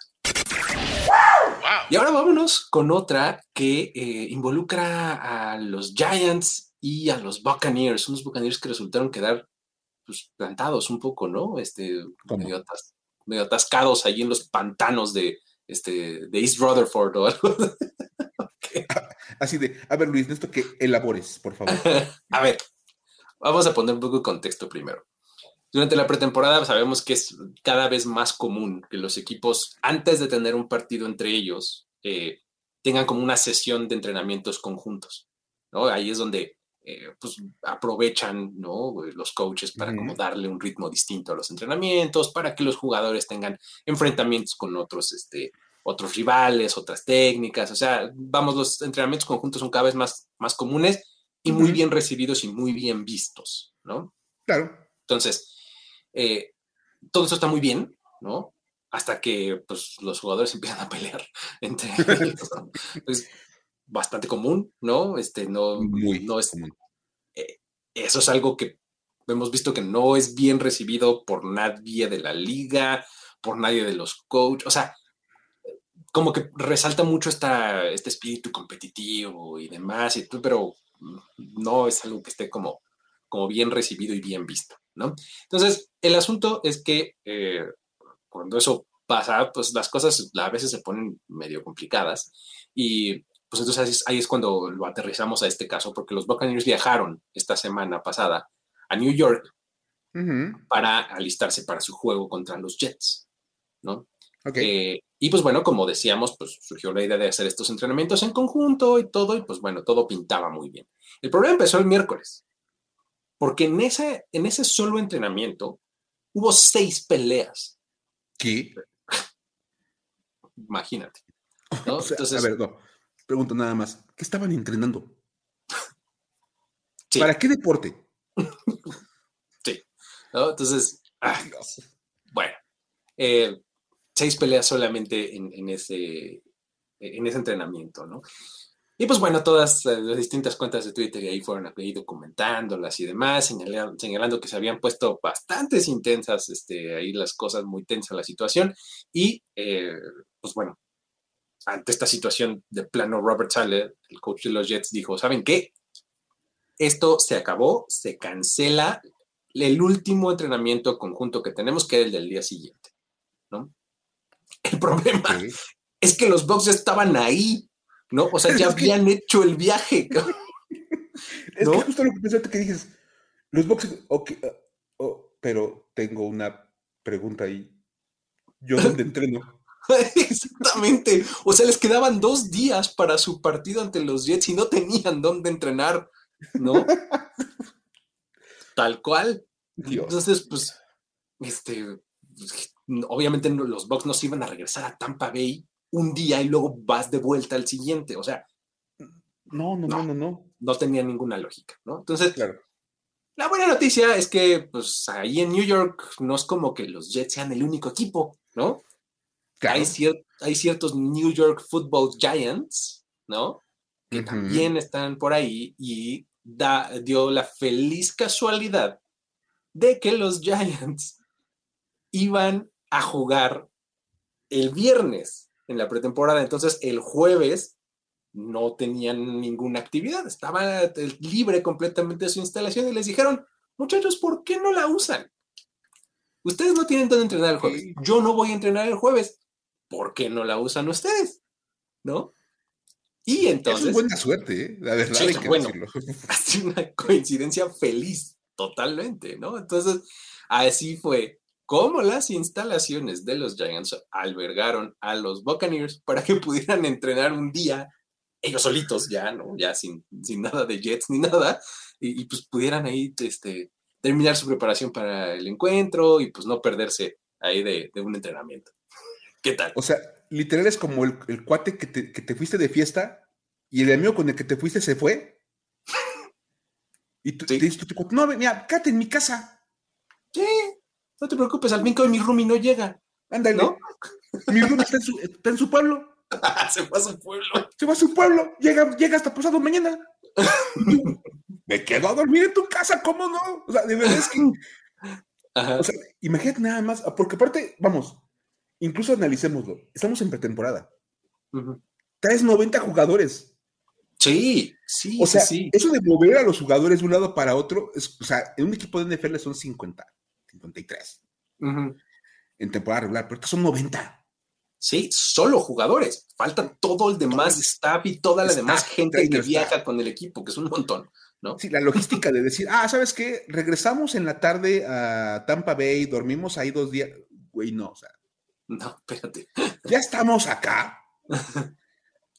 Y ahora vámonos con otra que eh, involucra a los Giants y a los Buccaneers, unos Buccaneers que resultaron quedar pues, plantados un poco, ¿no? Este, medio, atascados allí en los pantanos de, este, de East Rutherford o algo. Así de, a ver Luis, esto que elabores, por favor. a ver, vamos a poner un poco de contexto primero. Durante la pretemporada sabemos que es cada vez más común que los equipos, antes de tener un partido entre ellos, eh, tengan como una sesión de entrenamientos conjuntos. ¿no? Ahí es donde eh, pues, aprovechan ¿no? los coaches para como darle un ritmo distinto a los entrenamientos, para que los jugadores tengan enfrentamientos con otros, este, otros rivales, otras técnicas. O sea, vamos, los entrenamientos conjuntos son cada vez más, más comunes y muy bien recibidos y muy bien vistos, ¿no? Claro. Entonces, eh, todo eso está muy bien, ¿no? Hasta que pues, los jugadores empiezan a pelear entre ellos. Es bastante común, ¿no? Este, no, no es. Eh, eso es algo que hemos visto que no es bien recibido por nadie de la liga, por nadie de los coaches. O sea, como que resalta mucho esta, este espíritu competitivo y demás, y, pero no es algo que esté como, como bien recibido y bien visto, ¿no? Entonces, el asunto es que eh, cuando eso pasa, pues las cosas a veces se ponen medio complicadas y pues entonces ahí es cuando lo aterrizamos a este caso, porque los Buccaneers viajaron esta semana pasada a New York para alistarse para su juego contra los Jets, ¿no? Eh, y pues bueno, como decíamos, pues surgió la idea de hacer estos entrenamientos en conjunto y todo, y pues bueno, todo pintaba muy bien. El problema empezó el miércoles, porque en ese, en ese solo entrenamiento hubo seis peleas. ¿Qué? Imagínate. Entonces, a ver, no, pregunto nada más, ¿qué estaban entrenando? ¿Para qué deporte? sí. Entonces, ah, bueno, eh, seis peleas solamente en, ese, en ese entrenamiento, ¿no? Y pues bueno, todas las distintas cuentas de Twitter ahí fueron ahí documentándolas y demás, señalando, que se habían puesto bastantes intensas, este, ahí las cosas muy tensas la situación. Y eh, pues bueno, ante esta situación de plano, Robert Sale, el coach de los Jets, dijo, ¿saben qué? Esto se acabó, se cancela el último entrenamiento conjunto que tenemos, que es el del día siguiente, ¿no? El problema es que los Bucks estaban ahí, ¿no? O sea, ya habían hecho el viaje. es que justo lo que pensaste que dices, los Bucks, ok, uh, oh, pero tengo una pregunta ahí. ¿Yo dónde entreno? Exactamente. O sea, les quedaban dos días para su partido ante los Jets y no tenían dónde entrenar, ¿no? Tal cual. Entonces, pues, este, pues, obviamente los Bucks no se iban a regresar a Tampa Bay un día y luego vas de vuelta al siguiente. O sea, no, no, no, no, no. No tenía ninguna lógica, ¿no? Entonces, claro. la buena noticia es que, pues, ahí en New York no es como que los Jets sean el único equipo, ¿no? Hay, hay, ciertos New York Football Giants, ¿no? Que también están por ahí y da, dio la feliz casualidad de que los Giants iban a jugar el viernes en la pretemporada. Entonces, el jueves no tenían ninguna actividad, estaba libre completamente de su instalación y les dijeron, muchachos, ¿por qué no la usan? Ustedes no tienen dónde entrenar el jueves. Yo no voy a entrenar el jueves. ¿Por qué no la usan ustedes? ¿No? Y entonces. Es buena suerte, ¿eh? La verdad, sí, bueno, Ha sido una coincidencia feliz totalmente, ¿no? Entonces, así fue como las instalaciones de los Giants albergaron a los Buccaneers para que pudieran entrenar un día ellos solitos ya, ¿no? Ya sin, sin nada de Jets ni nada, y, pues pudieran ahí este, terminar su preparación para el encuentro y pues no perderse ahí de, un entrenamiento. ¿Qué tal? O sea, literal es como el, cuate que te, fuiste de fiesta y el amigo con el que te fuiste se fue. Y tú te dices, no, mira, quédate en mi casa. Sí, no te preocupes, al fin que hoy mi roomie no llega. Ándale. ¿No? Mi roomie está en su pueblo. se fue a su pueblo. Se va a su pueblo. Llega, llega hasta pasado mañana. Me quedo a dormir en tu casa, ¿cómo no? O sea, de verdad es que. O sea, imagínate nada más, porque aparte, vamos, incluso analicémoslo. Estamos en pretemporada. Traes 90 jugadores. Sí, sí. O sea, sí. eso de mover a los jugadores de un lado para otro, o sea, en un equipo de NFL son 50, 53. En temporada regular, pero estos son 90. Sí, solo jugadores. Falta todo el demás staff y toda la demás gente que viaja con el equipo, que es un montón, ¿no? Sí, la logística de decir, ah, ¿sabes qué? Regresamos en la tarde a Tampa Bay, dormimos ahí dos días. Güey, no, o sea. No, espérate. Ya estamos acá.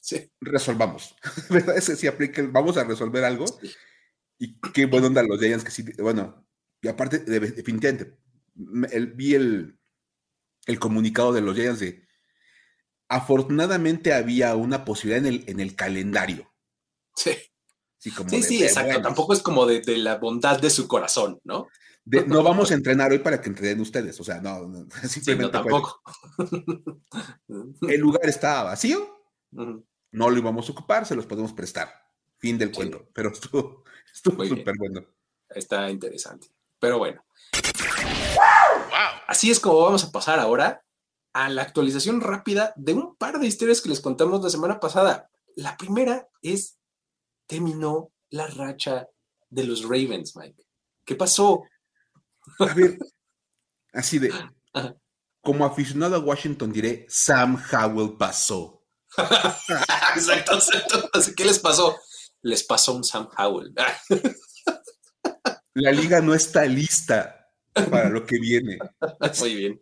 sí. Resolvamos. ¿Verdad? Ese sí aplica, vamos a resolver algo. Y qué buena onda los Giants que sí, bueno, y aparte, definitivamente, vi el, el comunicado de los Giants de afortunadamente había una posibilidad en el, en el calendario. Sí. Sí, sí, exacto. Tampoco es como de, la bondad de su corazón, ¿no? no vamos a entrenar hoy para que entrenen ustedes. O sea, no, simplemente. tampoco. el lugar estaba vacío, no lo íbamos a ocupar, se los podemos prestar. Fin del cuento. Pero estuvo súper bueno. Está interesante. Pero bueno. Así es como vamos a pasar ahora a la actualización rápida de un par de historias que les contamos la semana pasada. La primera es, terminó la racha de los Ravens, Mike. ¿Qué pasó? A ver, así de, como aficionado a Washington diré, Sam Howell pasó. exacto, exacto. ¿Qué les pasó? Les pasó un Sam Howell. la liga no está lista para lo que viene. Muy bien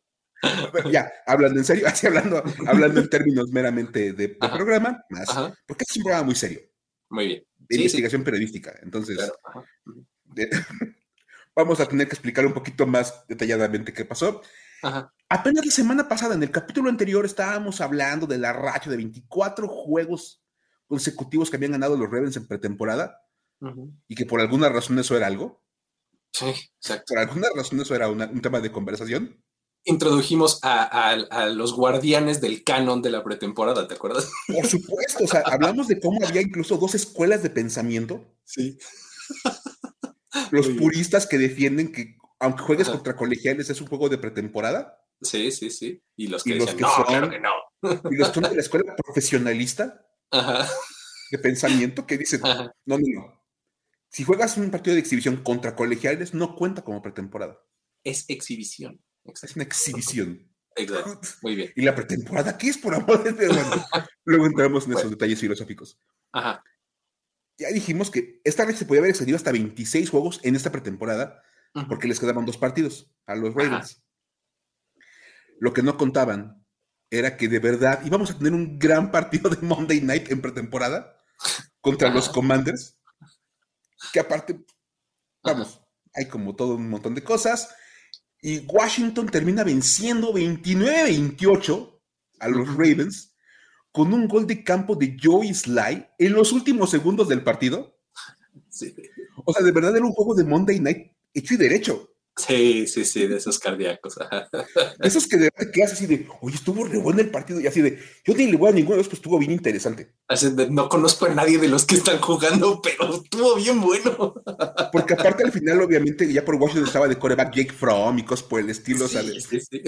ya, hablando en serio, así hablando, hablando en términos meramente de, programa, más, porque es un programa muy serio. Muy bien. De investigación periodística. Entonces, vamos a tener que explicar un poquito más detalladamente qué pasó. Apenas la semana pasada, en el capítulo anterior, estábamos hablando de la racha de 24 juegos consecutivos que habían ganado los Ravens en pretemporada y que por alguna razón eso era algo. Sí, exacto. Por alguna razón eso era un tema de conversación introdujimos a, los guardianes del canon de la pretemporada, ¿te acuerdas? Por supuesto, o sea, hablamos de cómo había incluso dos escuelas de pensamiento. Sí. Los puristas que defienden que aunque juegues contra colegiales es un juego de pretemporada. Sí, sí, sí. Y los que, dicen, no, claro que no. Y los que son de la escuela profesionalista de pensamiento que dicen, no, no, no. Si juegas un partido de exhibición contra colegiales, no cuenta como pretemporada. Es exhibición. Es una exhibición. Exacto. Muy bien. ¿Y la pretemporada qué es, por amor de Dios? luego entramos en esos detalles filosóficos. Ajá. Ya dijimos que esta vez se podía haber excedido hasta 26 juegos en esta pretemporada, porque les quedaban dos partidos a los Ravens. Lo que no contaban era que de verdad íbamos a tener un gran partido de Monday Night en pretemporada contra los Commanders, que aparte, vamos, hay como todo un montón de cosas. Y Washington termina venciendo 29-28 a los Ravens con un gol de campo de Joey Sly en los últimos segundos del partido. O sea, de verdad era un juego de Monday Night hecho y derecho. Sí, sí, sí, de esos cardíacos. esos que de verdad quedas así de, oye, estuvo re bueno el partido y así de, yo ni le voy a ninguno de esos, pues estuvo bien interesante. no conozco a nadie de los que están jugando, pero estuvo bien bueno. Porque aparte al final, obviamente, ya por Washington estaba de coreback Jake Fromm y cosas por el estilo, sí, Sí, sí.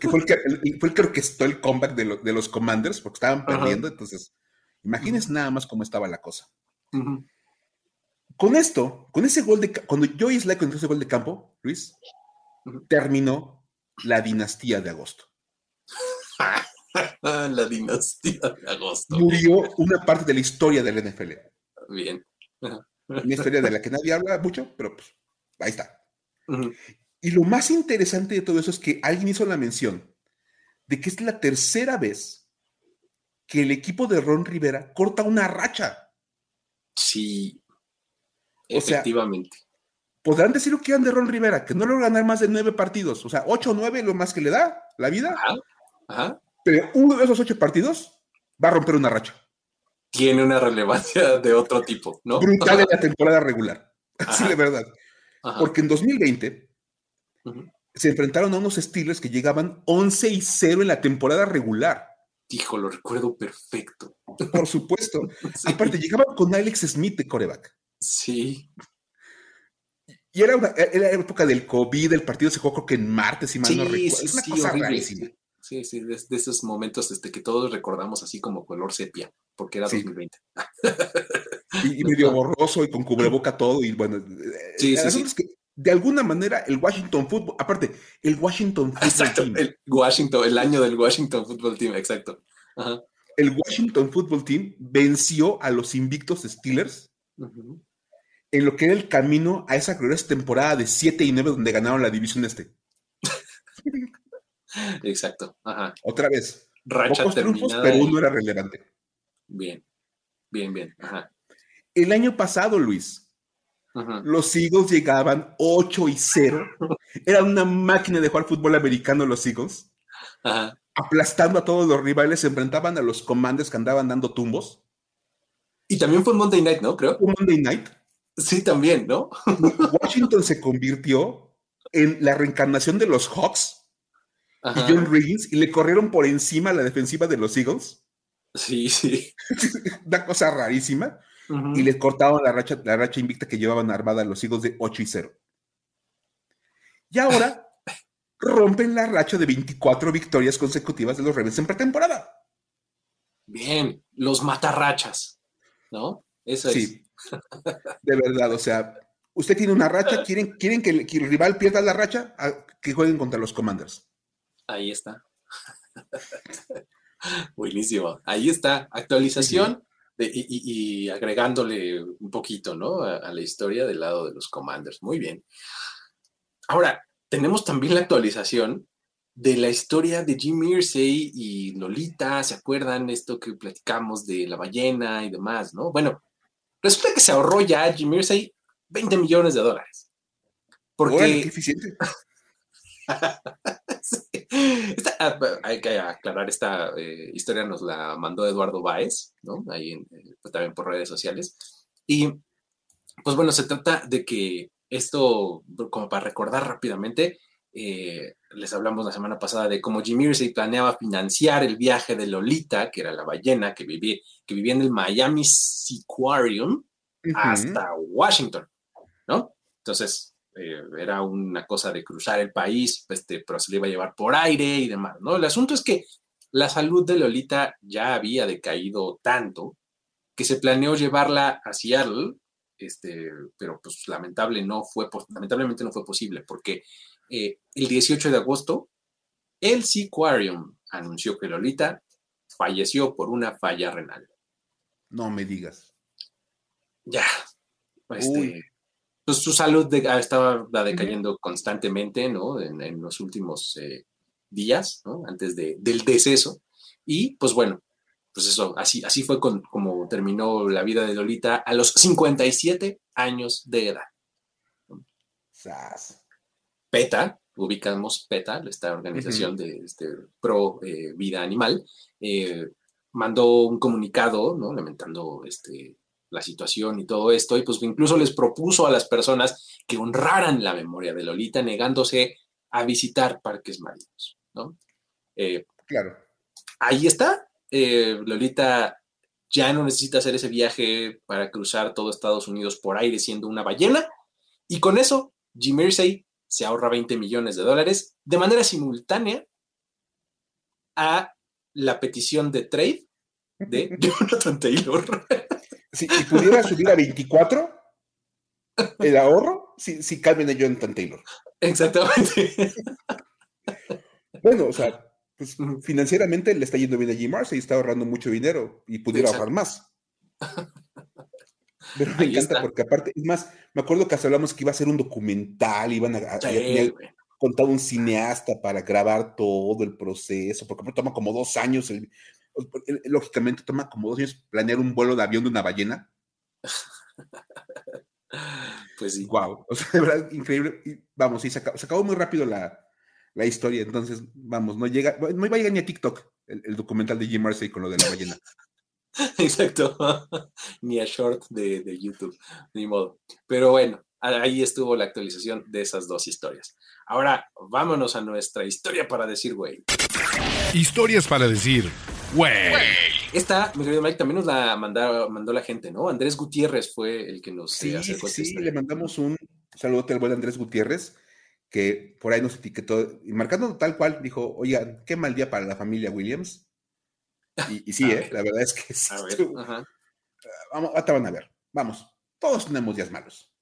Que fue el que, fue el que orquestó el comeback de, de los Commanders porque estaban perdiendo, entonces, imagínense nada más cómo estaba la cosa. Con esto, con ese gol de cuando Joey Sly con ese gol de campo, Luis, terminó la dinastía de agosto. la dinastía de agosto. Murió una parte de la historia del NFL. Bien. Una historia de la que nadie habla mucho, pero pues Ahí está. Y lo más interesante de todo eso es que alguien hizo la mención de que es la tercera vez que el equipo de Ron Rivera corta una racha. Sí, efectivamente. podrán decir lo que quieran de Ron Rivera, que no logra ganar más de nueve partidos, o sea, ocho o nueve lo más que le da la vida. Ajá, Pero uno de esos ocho partidos va a romper una racha. Tiene una relevancia de otro tipo, ¿no? Brutal en la temporada regular. Así de verdad. Porque en 2020 se enfrentaron a unos Steelers que llegaban 11 y 0 en la temporada regular. Hijo, lo recuerdo perfecto. Por supuesto. Aparte, llegaban con Alex Smith de coreback. Sí. Y era, una, era época del COVID, el partido se jugó creo que en martes, si mal no recuerdo. Es una cosa rarísima. Sí, sí, de, esos momentos este, que todos recordamos así como color sepia, porque era 2020. y, medio borroso y con cubreboca todo, y bueno. Sí, sí, sí. Es que de alguna manera el Washington Football, aparte, el Washington Football exacto, Team. El Washington, el año del Washington Football Team, exacto. El Washington Football Team venció a los invictos Steelers en lo que era el camino a esa gloriosa temporada de 7 y 9 donde ganaron la división este. exacto. Otra vez. Racha Pocos triunfos, pero uno era relevante. Bien, bien, bien. El año pasado, Luis, los Eagles llegaban 8 y 0. Era una máquina de jugar fútbol americano los Eagles. Aplastando a todos los rivales, se enfrentaban a los comandos que andaban dando tumbos. Y también fue Monday Night, ¿no? Creo. Un Monday Night. Sí, también, ¿no? Washington se convirtió en la reencarnación de los Hawks y John Riggins y le corrieron por encima la defensiva de los Eagles. Sí, sí. Una cosa rarísima y les cortaban la racha, la racha invicta que llevaban armada los higos de 8 y 0. Y ahora rompen la racha de 24 victorias consecutivas de los Ravens en pretemporada. Bien, los matarrachas, ¿no? Eso sí, de verdad, o sea, usted tiene una racha, quieren, quieren que, el, rival pierda la racha, que jueguen contra los Commanders. Ahí está. Buenísimo. Ahí está. Actualización y, agregándole un poquito, ¿no? A, la historia del lado de los Commanders. Muy bien. Ahora, tenemos también la actualización de la historia de Jim Irsay y Lolita, ¿se acuerdan esto que platicamos de la ballena y demás, no? Bueno, resulta que se ahorró ya Jim Irsay 20 millones de dólares. Porque... qué eficiente. Ah, hay que aclarar, esta eh, historia nos la mandó Eduardo Báez, ¿no? Ahí eh, pues, también por redes sociales. Y pues bueno, se trata de que esto, como para recordar rápidamente, eh, les hablamos la semana pasada de cómo Jimmy Irsay planeaba financiar el viaje de Lolita, que era la ballena que vivía, que vivía en el Miami Seaquarium, hasta Washington, ¿no? Entonces, eh, era una cosa de cruzar el país, este, pero se le iba a llevar por aire y demás, ¿no? El asunto es que la salud de Lolita ya había decaído tanto que se planeó llevarla a Seattle, este, pero pues lamentable no fue, lamentablemente no fue posible porque eh, el 18 de agosto el Seaquarium anunció que Lolita falleció por una falla renal. No me digas. Ya. Este, pues su salud ah, estaba decayendo constantemente, ¿no? En, los últimos eh, días, ¿no? Antes del deceso. Y pues bueno, pues eso, así, así fue como terminó la vida de Lolita a los 57 años de edad. PETA, ubicamos PETA, esta organización de este, pro eh, vida animal, eh, mandó un comunicado, ¿no? Lamentando este, la situación y todo esto, y pues incluso les propuso a las personas que honraran la memoria de Lolita negándose a visitar parques marinos, ¿no? Eh, claro. Ahí está. Lolita ya no necesita hacer ese viaje para cruzar todo Estados Unidos por aire siendo una ballena, y con eso Jim Mersey se ahorra 20 millones de dólares de manera simultánea a la petición de trade de Jonathan Taylor. Si, pudiera subir a 24 el ahorro, si, si cambian a Jonathan Taylor. Exactamente. Bueno, o sea, pues financieramente le está yendo bien a Jim Marcy y está ahorrando mucho dinero y pudiera ahorrar más. Pero me encanta porque aparte, es más, me acuerdo que hablamos que iba a ser un documental, iban a, contar un cineasta para grabar todo el proceso, porque toma como dos años, lógicamente toma como dos años planear un vuelo de avión de una ballena. Pues sí. Wow, o sea, de verdad, increíble. Y vamos, sí, se acabó, muy rápido la, historia, entonces, vamos, no llega, no iba a llegar ni a TikTok el, documental de Jim Marcy con lo de la ballena. Exacto, ni a short de, de YouTube, ni modo. Pero bueno, ahí estuvo la actualización de esas dos historias. Ahora, vámonos a nuestra historia para decir, güey. Historias para decir, güey. Esta, mi querido Mike, también nos la mandó la gente, ¿no? Andrés Gutiérrez fue el que nos sí, acercó Sí, le mandamos un saludote al buen Andrés Gutiérrez, que por ahí nos etiquetó, y marcando tal cual, dijo, oigan, qué mal día para la familia Williams. Y, sí, eh, la verdad es que sí. A ver, Vamos, ahorita van a ver. Vamos, todos tenemos días malos.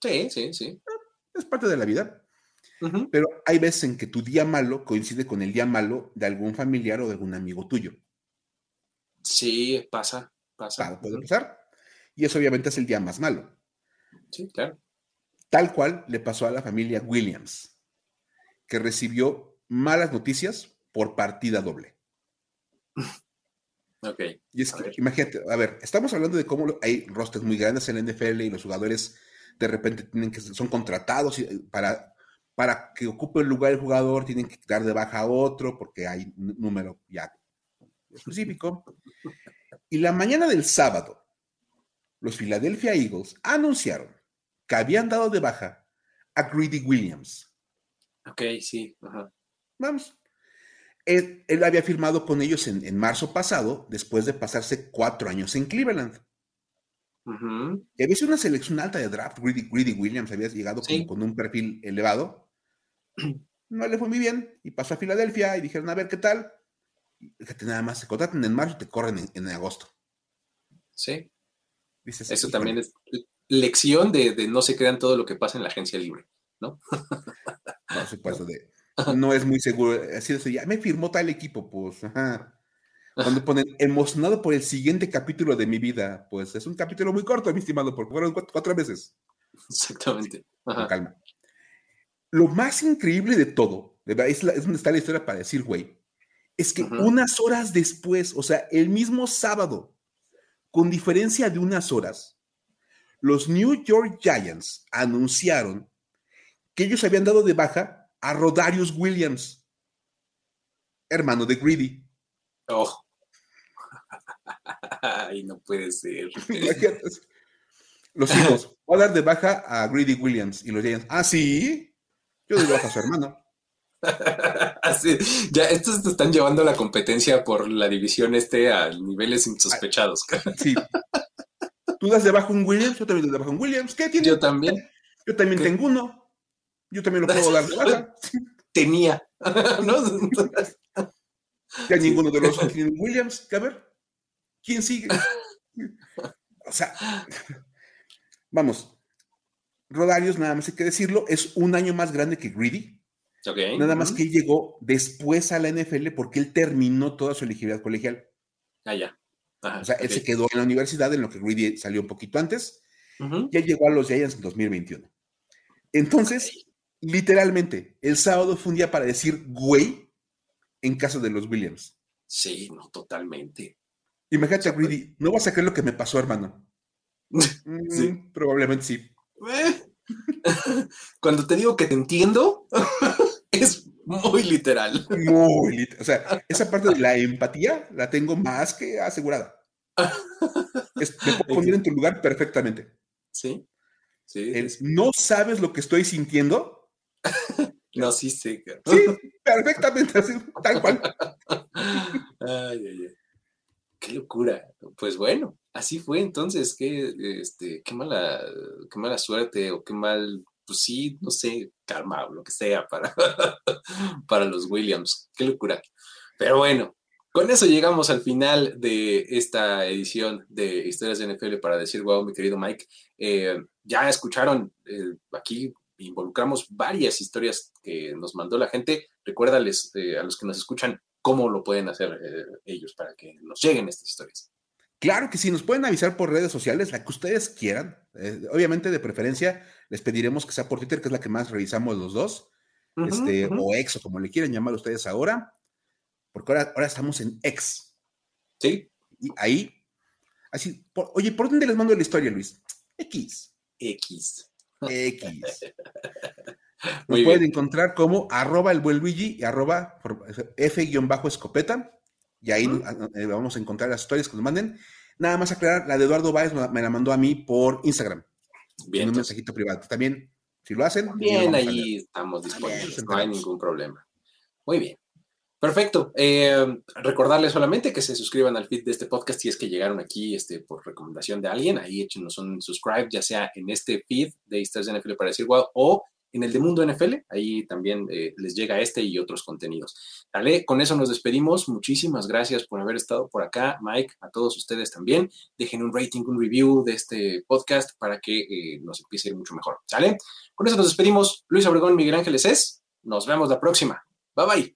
Sí, sí, sí. Es parte de la vida. Pero hay veces en que tu día malo coincide con el día malo de algún familiar o de algún amigo tuyo. Sí, pasa, pasa. puede pasar. Y eso obviamente es el día más malo. Sí, claro. Tal cual le pasó a la familia Williams, que recibió malas noticias por partida doble. Ok. Y es que, imagínate, a ver, estamos hablando de cómo hay rosters muy grandes en la NFL y los jugadores de repente tienen que son contratados eh, para, para que ocupe el lugar el jugador, tienen que dar de baja a otro porque hay un número ya específico. Y la mañana del sábado, los Philadelphia Eagles anunciaron que habían dado de baja a Greedy Williams. Ok, sí. Vamos. Él, había firmado con ellos en, marzo pasado, después de pasarse cuatro años en Cleveland. Y había sido una selección alta de draft. Greedy, Williams había llegado con un perfil elevado. No le fue muy bien y pasó a Filadelfia y dijeron, a ver qué tal. Fíjate, nada más, se contratan en marzo y te corren en, agosto. Sí. Eso también es lección de, no se crean todo lo que pasa en la agencia libre, ¿no? Por supuesto, no es muy seguro. Así de ya me firmó tal equipo, pues. Cuando ponen emocionado por el siguiente capítulo de mi vida, pues es un capítulo muy corto, mi estimado, porque fueron cuatro, veces. Exactamente. Con calma. Lo más increíble de todo, es, es donde está la historia para decir, güey, es que unas horas después, o sea, el mismo sábado, con diferencia de unas horas, los New York Giants anunciaron que ellos habían dado de baja a Rodarius Williams, hermano de Greedy. Oh. Ay, no puede ser. Los hijos, voy a dar de baja a Greedy Williams y los Giants. Ah, sí, yo doy de baja a su hermano. Así, ya estos te están llevando la competencia por la división este a niveles insospechados. Sí. Tú das debajo un Williams, yo también doy debajo un Williams. ¿Qué tiene? Yo también. Yo también tengo uno. Yo también lo puedo dar de baja. Tenía. Ya ninguno de los tiene Williams. A ver, ¿quién sigue? O sea, vamos. Rodarius, nada más hay que decirlo, es un año más grande que Greedy. Nada más que él llegó después a la NFL porque él terminó toda su elegibilidad colegial. Ah, ya. o sea, él se quedó en la universidad, en lo que Greedy salió un poquito antes. Ya llegó a los Giants en 2021. Entonces, literalmente, el sábado fue un día para decir güey en caso de los Williams. Sí, no, totalmente. Imagínate, Greedy, no vas a creer lo que me pasó, hermano. sí. Mm, probablemente sí. Eh. Cuando te digo que te entiendo, es muy literal. Muy literal. O sea, esa parte de la empatía la tengo más que asegurada. me puedo poner en tu lugar perfectamente. Sí. Sí, No sabes lo que estoy sintiendo. no, sí, sí. Sí, perfectamente, así, tal cual. Ay, ay, ay. Qué locura. Pues bueno, así fue entonces. Qué, este, qué mala, qué mala suerte o qué mal pues sí, no sé, karma o lo que sea para, para los Williams. Qué locura. Pero bueno, con eso llegamos al final de esta edición de Historias de NFL para decir, wow, mi querido Mike. Eh, ya escucharon, eh, aquí involucramos varias historias que nos mandó la gente. Recuérdales eh, a los que nos escuchan cómo lo pueden hacer ellos para que nos lleguen estas historias. Claro que sí, nos pueden avisar por redes sociales, la que ustedes quieran. Eh, obviamente, de preferencia, les pediremos que sea por Twitter, que es la que más revisamos los dos. este, O X, o como le quieran llamar ustedes ahora. Porque ahora, ahora estamos en X. Sí. Y ahí, así, oye, ¿por dónde les mando la historia, Luis? X. X. X. Nos pueden encontrar como arroba el buen Luigi y arroba F-escopeta. Y ahí eh, vamos a encontrar las historias que nos manden. Nada más aclarar, la de Eduardo Báez me la mandó a mí por Instagram. Bien. En un mensajito privado. También, si lo hacen. Bien, ahí estamos disponibles. No hay ningún problema. Muy bien. Perfecto. Eh, recordarles solamente que se suscriban al feed de este podcast si es que llegaron aquí este, por recomendación de alguien. Ahí échenos un subscribe, ya sea en este feed de Historias de NFL para decir wow o en el de Mundo NFL. Ahí también eh, les llega este y otros contenidos. Dale, con eso nos despedimos. Muchísimas gracias por haber estado por acá, Mike, a todos ustedes también. Dejen un rating, un review de este podcast para que eh, nos empiece a ir mucho mejor. ¿Sale? Con eso nos despedimos. Luis Obregón, Miguel Ángeles es. Nos vemos la próxima. Bye bye.